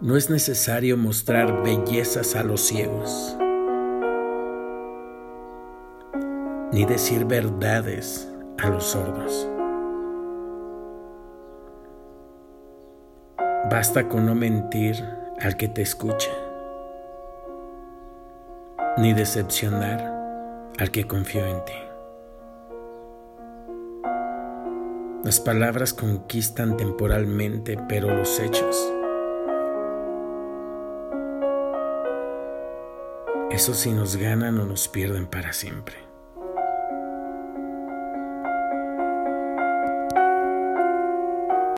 No es necesario mostrar bellezas a los ciegos, ni decir verdades a los sordos. Basta con no mentir al que te escucha, ni decepcionar al que confió en ti. Las palabras conquistan temporalmente, pero los hechos, eso sí nos ganan o nos pierden para siempre.